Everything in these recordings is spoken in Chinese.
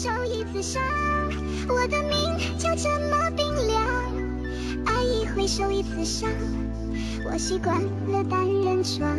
手一次伤，我的命就这么冰凉。爱一回首一次伤，我习惯了单人床。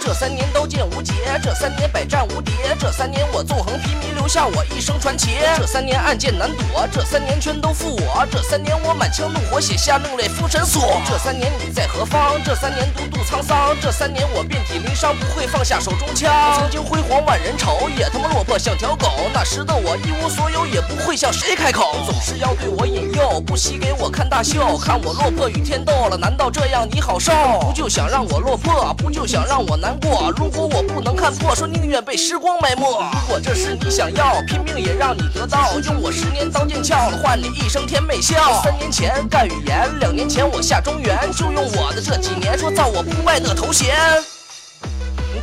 这三年刀剑无解，这三年百战无敌，这三年我纵横披靡，留下我一生传奇。这三年暗箭难躲，这三年全都负我，这三年我满腔怒火写下另类封神锁。这三年你在何方？这三年独度沧桑，这三年我遍体鳞伤，不会放下手中枪。曾经辉煌万人瞅，也他妈落魄像条狗。那时的我一无所有，也不会向谁开口，总是要对我引诱，不惜给我看大秀，看我落魄与天斗了，难道这样你好受？不就想让我落魄，不就想让我难过？如果我不能看破，说宁愿被时光埋没。如果这是你想要，拼命也让你得到。用我十年刀剑鞘，换你一生甜美笑。三年前干语言，两年前我下中原，就用我的这几年说造我不败的头衔。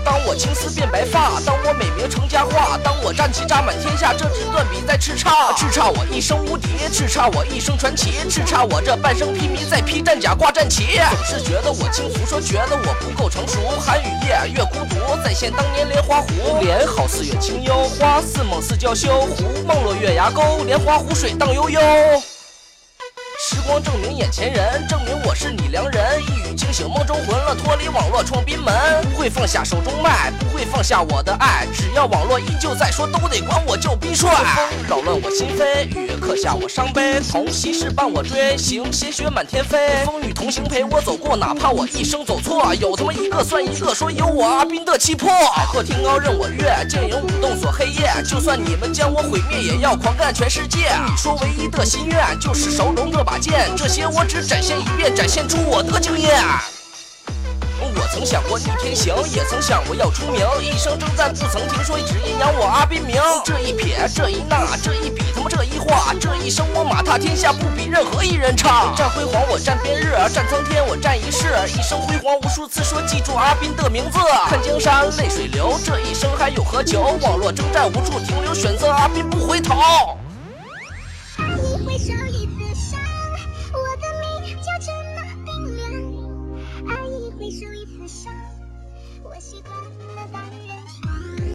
当我青丝变白发，当我美名成佳话，当我战旗扎满天下，这支断笔在叱咤，叱咤我一生无敌，叱咤我一生传奇，叱咤我这半生披靡在披战甲挂战旗。总是觉得我轻浮，说觉得我不够成熟。寒雨夜，月孤独，现当年莲花湖，莲好似月清幽，花似梦似娇羞，湖梦落月牙沟，莲花湖水荡悠悠。时光证明眼前人，证明我是你良人。一语惊醒梦中魂了，脱离网络闯冰门。不会放下手中麦，不会放下我的爱。只要网络依旧在说，都得管我叫兵帅。风扰乱我心扉，雨刻下我伤悲。同昔事伴我追，行鲜血满天飞。风雨同行陪我走过，哪怕我一生走错，有他妈一个算一个，说有我阿斌的气魄。海阔天高任我跃，剑影舞动锁黑夜。就算你们将我毁灭，也要狂干全世界。你说唯一的心愿就是手中这把剑。这些我只展现一遍，展现出我的经验。我曾想过逆天行，也曾想过要出名，一生征战不曾停说，只因扬我阿斌名。这一撇，这一捺，这一笔，他妈这一画，这一生我马踏天下，不比任何一人差。战辉煌，我战边日，战苍天，我战一世，一生辉煌无数次，说记住阿斌的名字。看江山泪水流，这一生还有何求？网络征战无处停留，选择阿斌不回头。你受一次伤，我习惯了单人床。